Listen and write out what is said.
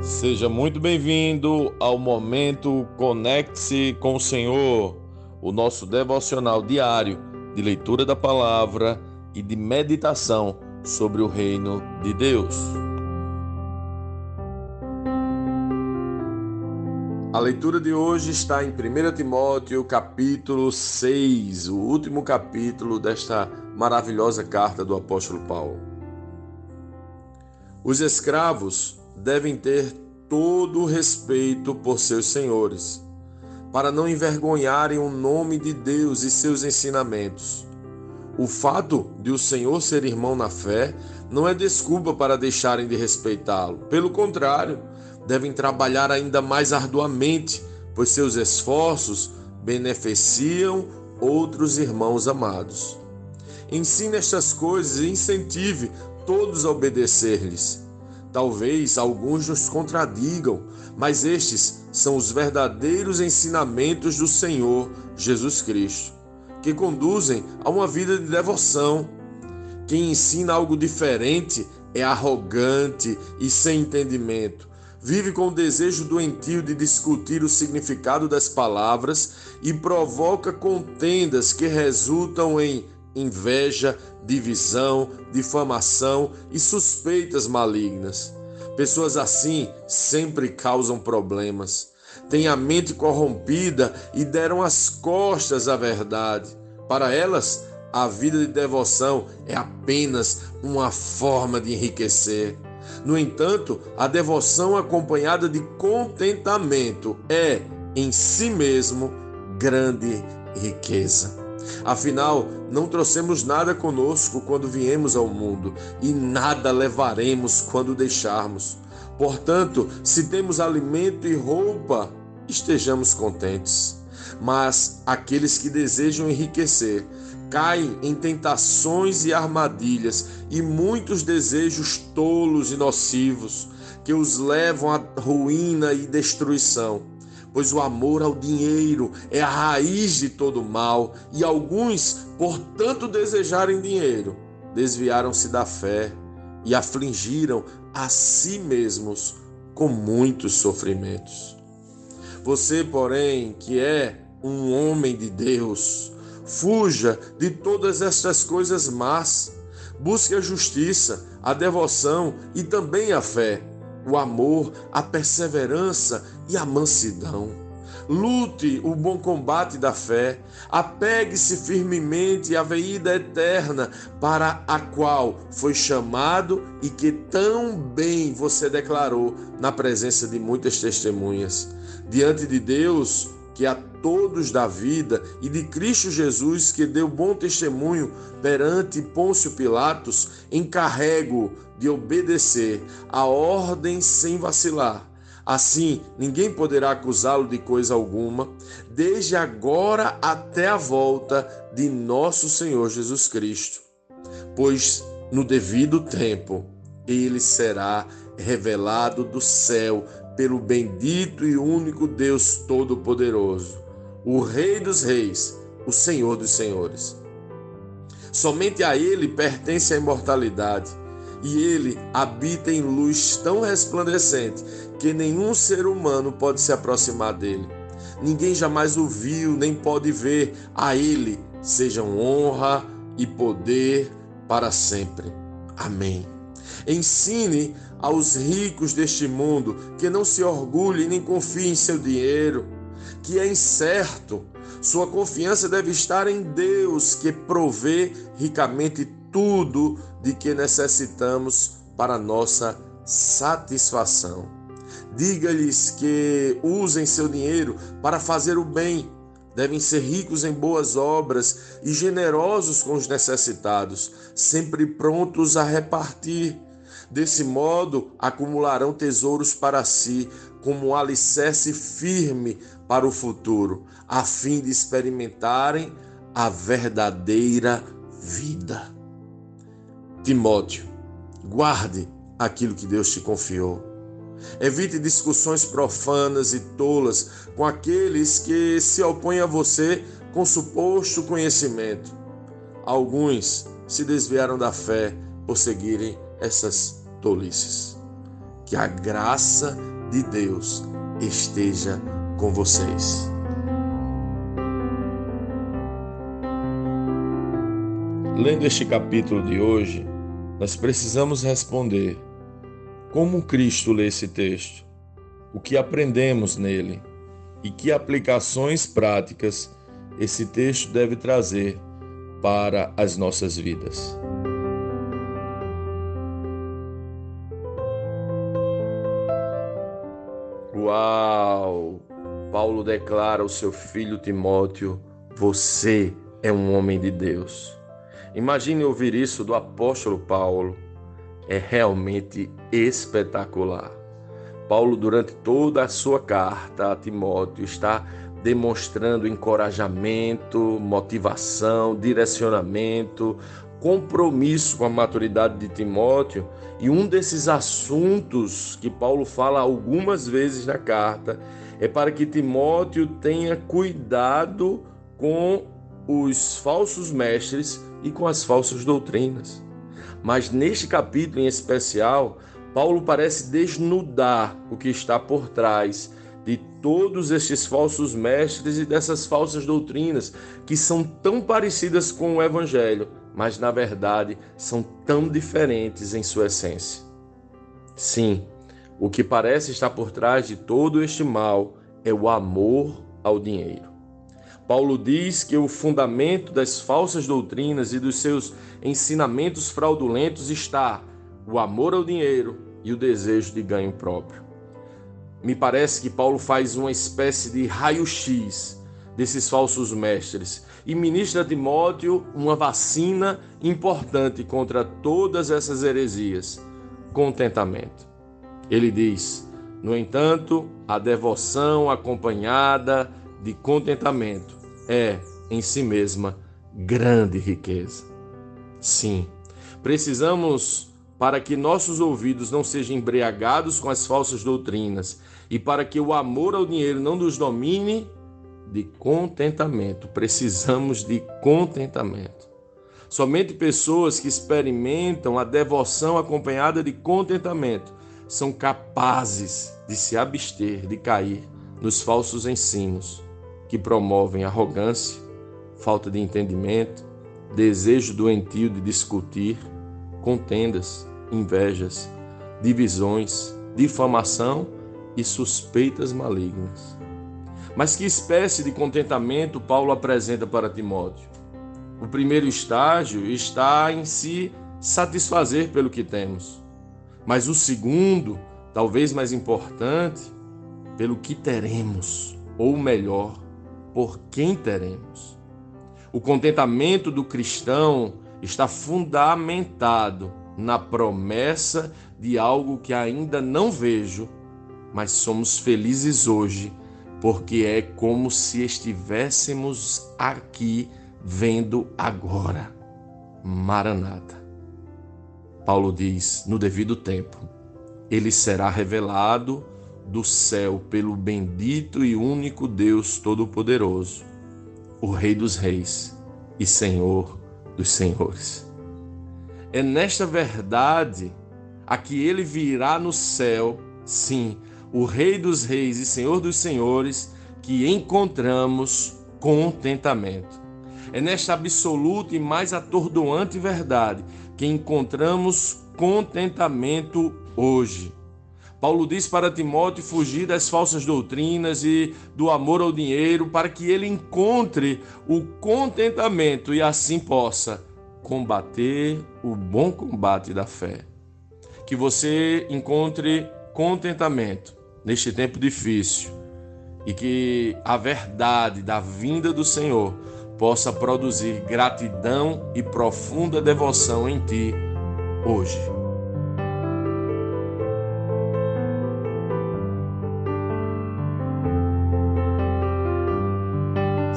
Seja muito bem-vindo ao momento Conecte-se com o Senhor, o nosso devocional diário de leitura da palavra e de meditação sobre o reino de Deus. A leitura de hoje está em 1 Timóteo, capítulo 6, o último capítulo desta maravilhosa carta do apóstolo Paulo. Os escravos devem ter todo o respeito por seus senhores, para não envergonharem o nome de Deus e seus ensinamentos. O fato de o Senhor ser irmão na fé não é desculpa para deixarem de respeitá-lo. Pelo contrário, devem trabalhar ainda mais arduamente, pois seus esforços beneficiam outros irmãos amados. Ensine estas coisas e incentive todos a obedecer-lhes. Talvez alguns nos contradigam, mas estes são os verdadeiros ensinamentos do Senhor Jesus Cristo, que conduzem a uma vida de devoção. Quem ensina algo diferente é arrogante e sem entendimento. Vive com o desejo doentio de discutir o significado das palavras e provoca contendas que resultam em inveja, divisão, difamação e suspeitas malignas. Pessoas assim sempre causam problemas. Têm a mente corrompida e deram as costas à verdade. Para elas, a vida de devoção é apenas uma forma de enriquecer. No entanto, a devoção acompanhada de contentamento é, em si mesmo, grande riqueza. Afinal, não trouxemos nada conosco quando viemos ao mundo, e nada levaremos quando deixarmos. Portanto, se temos alimento e roupa, estejamos contentes. Mas aqueles que desejam enriquecer caem em tentações e armadilhas e muitos desejos tolos e nocivos que os levam à ruína e destruição pois o amor ao dinheiro é a raiz de todo mal, e alguns, por tanto desejarem dinheiro, desviaram-se da fé e afligiram a si mesmos com muitos sofrimentos. Você, porém, que é um homem de Deus, fuja de todas estas coisas más, busque a justiça, a devoção e também a fé o amor, a perseverança e a mansidão. Lute o bom combate da fé, apegue-se firmemente à vida eterna para a qual foi chamado e que tão bem você declarou na presença de muitas testemunhas. Diante de Deus, que a todos da vida e de Cristo Jesus, que deu bom testemunho perante Pôncio Pilatos, encarrego de obedecer a ordem sem vacilar. Assim, ninguém poderá acusá-lo de coisa alguma, desde agora até a volta de nosso Senhor Jesus Cristo. Pois no devido tempo ele será revelado do céu pelo bendito e único Deus Todo-Poderoso, o Rei dos Reis, o Senhor dos Senhores. Somente a Ele pertence a imortalidade, e Ele habita em luz tão resplandecente que nenhum ser humano pode se aproximar dele. Ninguém jamais o viu, nem pode ver. A Ele sejam honra e poder para sempre. Amém. Ensine aos ricos deste mundo que não se orgulhem nem confiem em seu dinheiro, que é incerto. Sua confiança deve estar em Deus, que provê ricamente tudo de que necessitamos para nossa satisfação. Diga-lhes que usem seu dinheiro para fazer o bem, devem ser ricos em boas obras e generosos com os necessitados, sempre prontos a repartir Desse modo, acumularão tesouros para si, como um alicerce firme para o futuro, a fim de experimentarem a verdadeira vida. Timóteo, guarde aquilo que Deus te confiou. Evite discussões profanas e tolas com aqueles que se opõem a você com suposto conhecimento. Alguns se desviaram da fé por seguirem essas tolices. Que a graça de Deus esteja com vocês. Lendo este capítulo de hoje, nós precisamos responder como Cristo lê esse texto, o que aprendemos nele e que aplicações práticas esse texto deve trazer para as nossas vidas. Uau! Paulo declara ao seu filho Timóteo: Você é um homem de Deus. Imagine ouvir isso do apóstolo Paulo. É realmente espetacular. Paulo, durante toda a sua carta a Timóteo, está demonstrando encorajamento, motivação, direcionamento, compromisso com a maturidade de Timóteo. E um desses assuntos que Paulo fala algumas vezes na carta é para que Timóteo tenha cuidado com os falsos mestres e com as falsas doutrinas. Mas neste capítulo em especial, Paulo parece desnudar o que está por trás de todos estes falsos mestres e dessas falsas doutrinas que são tão parecidas com o Evangelho, mas na verdade são tão diferentes em sua essência. Sim, o que parece estar por trás de todo este mal é o amor ao dinheiro. Paulo diz que o fundamento das falsas doutrinas e dos seus ensinamentos fraudulentos está o amor ao dinheiro e o desejo de ganho próprio. Me parece que Paulo faz uma espécie de raio-x desses falsos mestres e ministra a Timóteo uma vacina importante contra todas essas heresias: contentamento. Ele diz: no entanto, a devoção acompanhada de contentamento é, em si mesma, grande riqueza. Sim, precisamos, para que nossos ouvidos não sejam embriagados com as falsas doutrinas e para que o amor ao dinheiro não nos domine, de contentamento. Precisamos de contentamento. Somente pessoas que experimentam a devoção acompanhada de contentamento são capazes de se abster de cair nos falsos ensinos que promovem arrogância, falta de entendimento, desejo doentio de discutir, contendas, invejas, divisões, difamação e suspeitas malignas. Mas que espécie de contentamento Paulo apresenta para Timóteo? O primeiro estágio está em se satisfazer pelo que temos. Mas o segundo, talvez mais importante, pelo que teremos, ou melhor, por quem teremos. O contentamento do cristão está fundamentado na promessa de algo que ainda não vejo, mas somos felizes hoje, porque é como se estivéssemos aqui vendo agora. Maranata. Paulo diz: no devido tempo, ele será revelado do céu pelo bendito e único Deus Todo-Poderoso, o Rei dos Reis e Senhor dos Senhores. É nesta verdade a que ele virá no céu, sim, o Rei dos Reis e Senhor dos Senhores, que encontramos contentamento. É nesta absoluta e mais atordoante verdade que encontramos contentamento hoje. Paulo diz para Timóteo fugir das falsas doutrinas e do amor ao dinheiro, para que ele encontre o contentamento e assim possa combater o bom combate da fé. Que você encontre contentamento neste tempo difícil e que a verdade da vinda do Senhor possa produzir gratidão e profunda devoção em ti hoje.